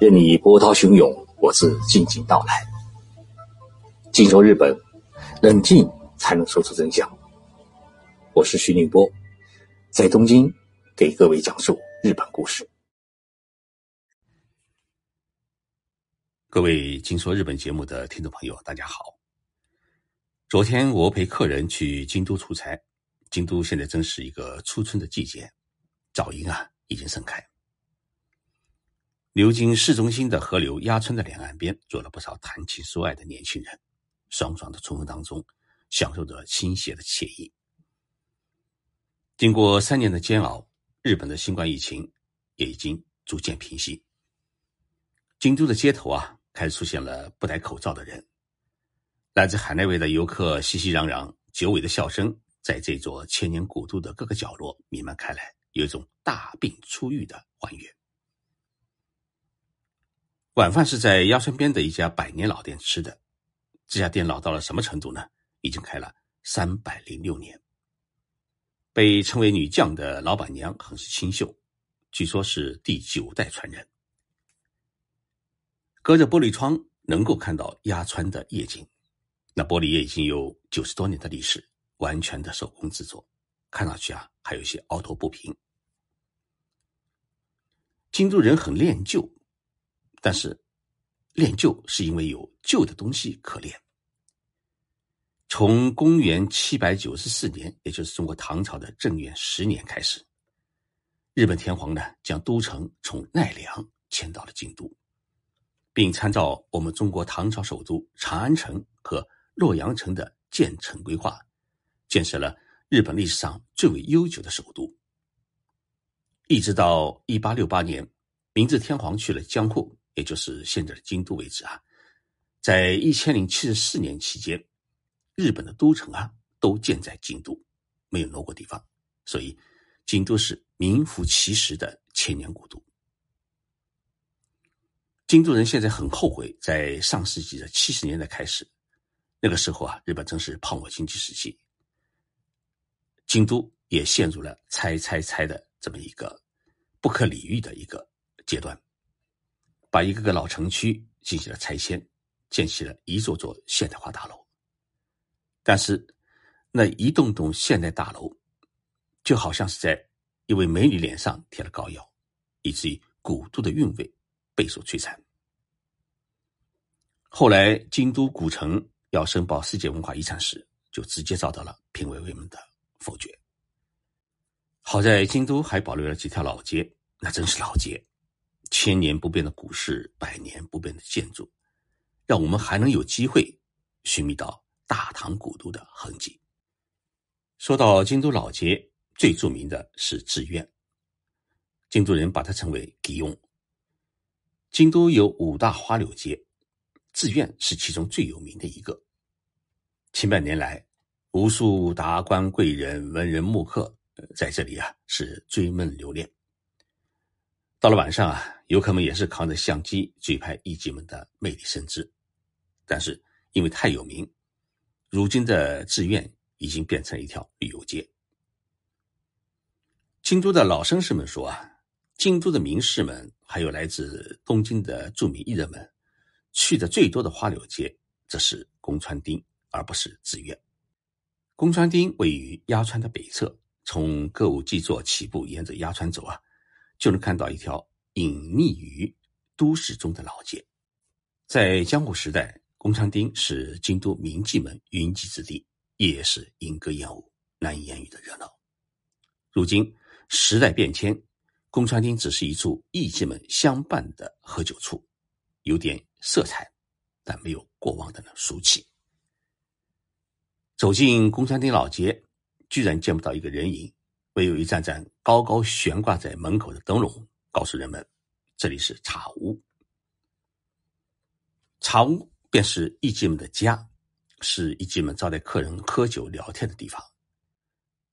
任你波涛汹涌，我自静静到来。静说日本，冷静才能说出真相。我是徐宁波，在东京给各位讲述日本故事。各位静说日本节目的听众朋友，大家好。昨天我陪客人去京都出差，京都现在正是一个初春的季节，早樱啊已经盛开。流经市中心的河流鸭川的两岸边，坐了不少谈情说爱的年轻人，爽爽的春风当中，享受着清闲的惬意。经过三年的煎熬，日本的新冠疫情也已经逐渐平息。京都的街头啊，开始出现了不戴口罩的人，来自海内外的游客熙熙攘攘，久违的笑声在这座千年古都的各个角落弥漫开来，有一种大病初愈的欢悦。晚饭是在鸭川边的一家百年老店吃的。这家店老到了什么程度呢？已经开了三百零六年。被称为“女将”的老板娘很是清秀，据说是第九代传人。隔着玻璃窗能够看到鸭川的夜景，那玻璃也已经有九十多年的历史，完全的手工制作，看上去啊还有些凹凸不平。京都人很恋旧。但是，练旧是因为有旧的东西可练。从公元七百九十四年，也就是中国唐朝的正元十年开始，日本天皇呢将都城从奈良迁到了京都，并参照我们中国唐朝首都长安城和洛阳城的建成规划，建设了日本历史上最为悠久的首都。一直到一八六八年，明治天皇去了江户。也就是现在的京都为止啊，在一千零七十四年期间，日本的都城啊都建在京都，没有挪过地方，所以京都是名副其实的千年古都。京都人现在很后悔，在上世纪的七十年代开始，那个时候啊，日本正是泡沫经济时期，京都也陷入了拆拆拆的这么一个不可理喻的一个阶段。把一个个老城区进行了拆迁，建起了一座座现代化大楼。但是，那一栋栋现代大楼，就好像是在一位美女脸上贴了膏药，以至于古都的韵味备受摧残。后来，京都古城要申报世界文化遗产时，就直接遭到了评委会们的否决。好在京都还保留了几条老街，那真是老街。千年不变的古市，百年不变的建筑，让我们还能有机会寻觅到大唐古都的痕迹。说到京都老街，最著名的是志院，京都人把它称为“吉翁”。京都有五大花柳街，志院是其中最有名的一个。千百年来，无数达官贵人、文人墨客在这里啊是追梦留恋。到了晚上啊，游客们也是扛着相机追拍艺妓们的魅力身姿。但是因为太有名，如今的志愿已经变成一条旅游街。京都的老绅士们说啊，京都的名士们还有来自东京的著名艺人们，去的最多的花柳街，则是宫川町，而不是志愿。宫川町位于鸭川的北侧，从歌舞伎座起步，沿着鸭川走啊。就能看到一条隐匿于都市中的老街。在江户时代，宫川町是京都名妓们云集之地，也是莺歌燕舞、难以言喻的热闹。如今时代变迁，宫川町只是一处艺妓们相伴的喝酒处，有点色彩，但没有过往的那俗气。走进宫川町老街，居然见不到一个人影。唯有一盏盏高高悬挂在门口的灯笼，告诉人们这里是茶屋。茶屋便是艺妓们的家，是艺妓们招待客人喝酒聊天的地方。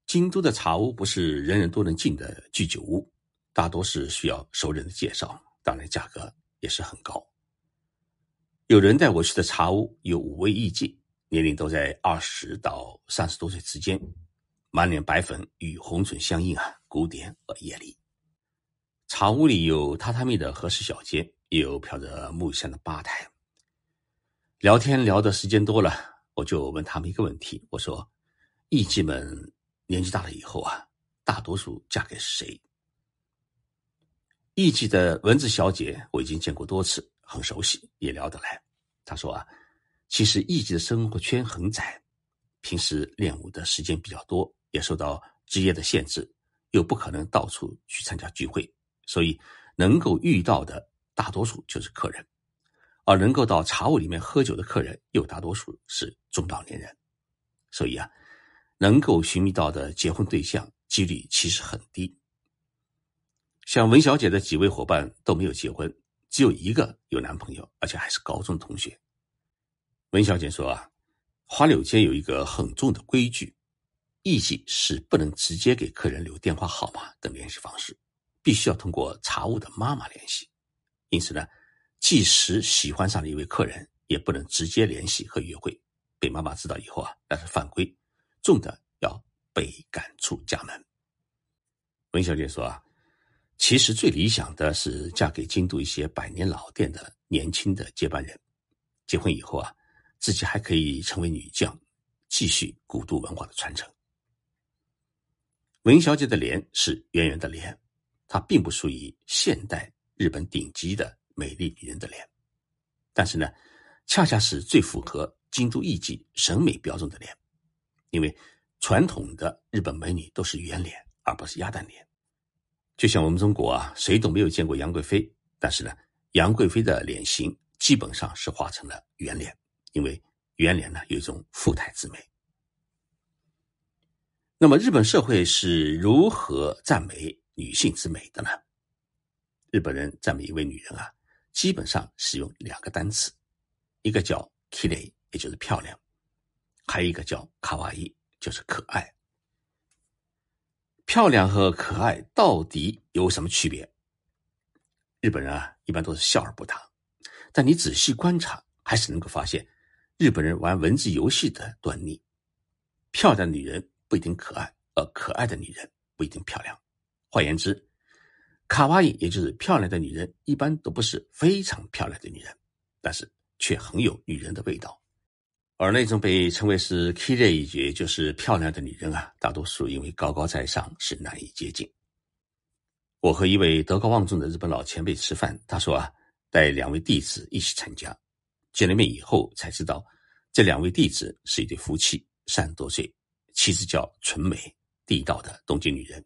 京都的茶屋不是人人都能进的居酒屋，大多是需要熟人的介绍，当然价格也是很高。有人带我去的茶屋有五位艺妓，年龄都在二十到三十多岁之间。满脸白粉与红唇相映啊，古典而艳丽。茶屋里有榻榻米的和室小间，也有飘着木香的吧台。聊天聊的时间多了，我就问他们一个问题：我说，艺妓们年纪大了以后啊，大多数嫁给谁？艺妓的文字小姐我已经见过多次，很熟悉，也聊得来。她说啊，其实艺妓的生活圈很窄，平时练舞的时间比较多，也受到职业的限制，又不可能到处去参加聚会，所以能够遇到的大多数就是客人，而能够到茶屋里面喝酒的客人又大多数是中老年人，所以啊，能够寻觅到的结婚对象几率其实很低。像文小姐的几位伙伴都没有结婚，只有一个有男朋友，而且还是高中同学。文小姐说啊，花柳街有一个很重的规矩，艺伎是不能直接给客人留电话号码等联系方式，必须要通过茶屋的妈妈联系。因此呢，即使喜欢上了一位客人，也不能直接联系和约会，被妈妈知道以后啊，那是犯规，重的要被赶出家门。文小姐说啊。其实最理想的是嫁给京都一些百年老店的年轻的接班人，结婚以后啊，自己还可以成为女将，继续古都文化的传承。文小姐的脸是圆圆的脸，她并不属于现代日本顶级的美丽女人的脸，但是呢，恰恰是最符合京都艺妓审美标准的脸，因为传统的日本美女都是圆脸，而不是鸭蛋脸。就像我们中国啊，谁都没有见过杨贵妃，但是呢，杨贵妃的脸型基本上是画成了圆脸，因为圆脸呢有一种富态之美。那么，日本社会是如何赞美女性之美的呢？日本人赞美一位女人啊，基本上使用两个单词，一个叫 “kiri”，也就是漂亮；还有一个叫 “kawaii”，就是可爱。漂亮和可爱到底有什么区别？日本人啊，一般都是笑而不答。但你仔细观察，还是能够发现日本人玩文字游戏的端倪。漂亮女人不一定可爱，而可爱的女人不一定漂亮。换言之，卡哇伊也就是漂亮的女人，一般都不是非常漂亮的女人，但是却很有女人的味道。而那种被称为是 “kiri”，也就是漂亮的女人啊，大多数因为高高在上，是难以接近。我和一位德高望重的日本老前辈吃饭，他说啊，带两位弟子一起参加，见了面以后才知道，这两位弟子是一对夫妻，三十多岁，妻子叫纯美，地道的东京女人。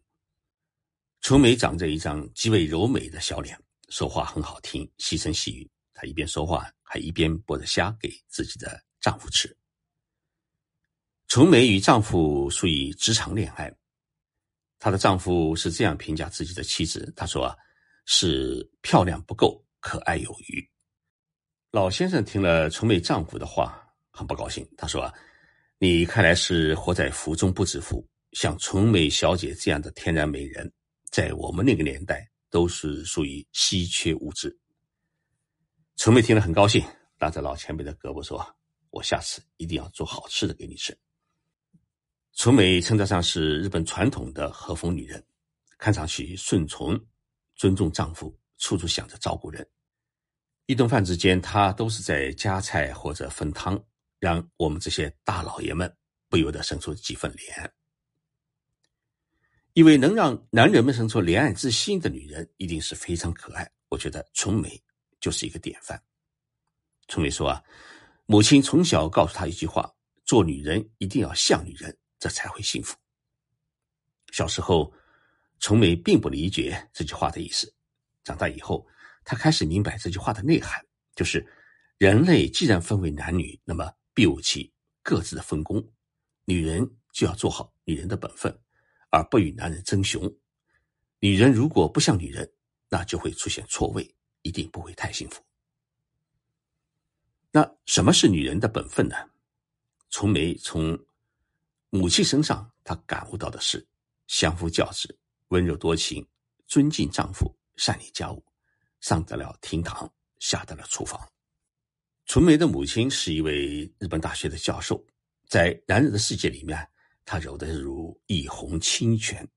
纯美长着一张极为柔美的小脸，说话很好听，细声细语。她一边说话，还一边剥着虾给自己的。丈夫吃。纯美与丈夫属于职场恋爱，她的丈夫是这样评价自己的妻子：“他说，是漂亮不够，可爱有余。”老先生听了纯美丈夫的话，很不高兴。他说：“啊，你看来是活在福中不知福。像纯美小姐这样的天然美人，在我们那个年代都是属于稀缺物质。”纯美听了很高兴，拉着老前辈的胳膊说。我下次一定要做好吃的给你吃。纯美称得上是日本传统的和风女人，看上去顺从、尊重丈夫，处处想着照顾人。一顿饭之间，她都是在夹菜或者分汤，让我们这些大老爷们不由得生出几分怜爱。一位能让男人们生出怜爱之心的女人，一定是非常可爱。我觉得纯美就是一个典范。纯美说啊。母亲从小告诉她一句话：“做女人一定要像女人，这才会幸福。”小时候，崇美并不理解这句话的意思。长大以后，她开始明白这句话的内涵，就是人类既然分为男女，那么必有其各自的分工。女人就要做好女人的本分，而不与男人争雄。女人如果不像女人，那就会出现错位，一定不会太幸福。那什么是女人的本分呢？从梅从母亲身上，她感悟到的是相夫教子、温柔多情、尊敬丈夫、善理家务，上得了厅堂，下得了厨房。纯梅的母亲是一位日本大学的教授，在男人的世界里面，她柔得如一泓清泉，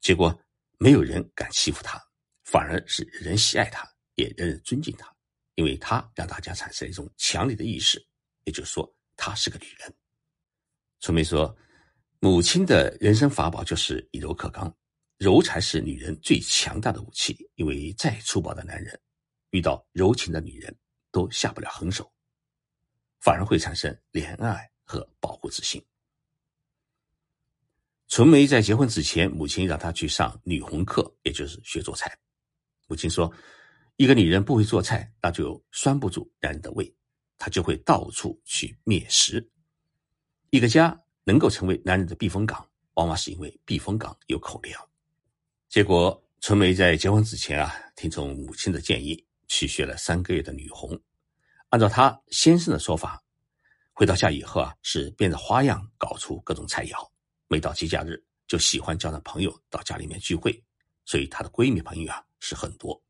结果没有人敢欺负她，反而是人人喜爱她，也人人尊敬她。因为她让大家产生一种强烈的意识，也就是说，她是个女人。春梅说：“母亲的人生法宝就是以柔克刚，柔才是女人最强大的武器。因为再粗暴的男人，遇到柔情的女人，都下不了狠手，反而会产生怜爱和保护之心。”纯梅在结婚之前，母亲让她去上女红课，也就是学做菜。母亲说：“一个女人不会做菜，那就拴不住男人的胃，她就会到处去觅食。”一个家能够成为男人的避风港，往往是因为避风港有口粮。结果，春梅在结婚之前啊，听从母亲的建议去学了三个月的女红。按照她先生的说法，回到家以后啊，是变着花样搞出各种菜肴。每到节假日，就喜欢叫上朋友到家里面聚会，所以她的闺蜜朋友啊是很多。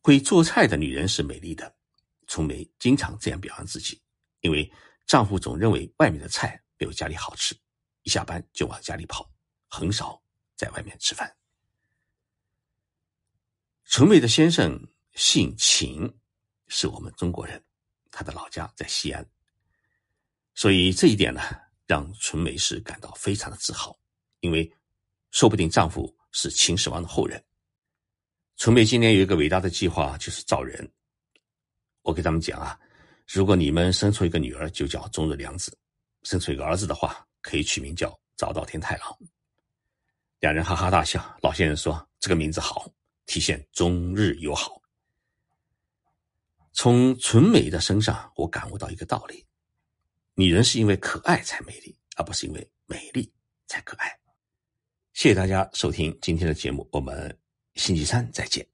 会做菜的女人是美丽的，春梅经常这样表扬自己，因为。丈夫总认为外面的菜没有家里好吃，一下班就往家里跑，很少在外面吃饭。纯美的先生姓秦，是我们中国人，他的老家在西安，所以这一点呢，让纯美是感到非常的自豪，因为说不定丈夫是秦始皇的后人。纯美今年有一个伟大的计划，就是造人。我给他们讲啊。如果你们生出一个女儿，就叫中日良子；生出一个儿子的话，可以取名叫早稻田太郎。两人哈哈大笑。老先生说：“这个名字好，体现中日友好。”从纯美的身上，我感悟到一个道理：女人是因为可爱才美丽，而不是因为美丽才可爱。谢谢大家收听今天的节目，我们星期三再见。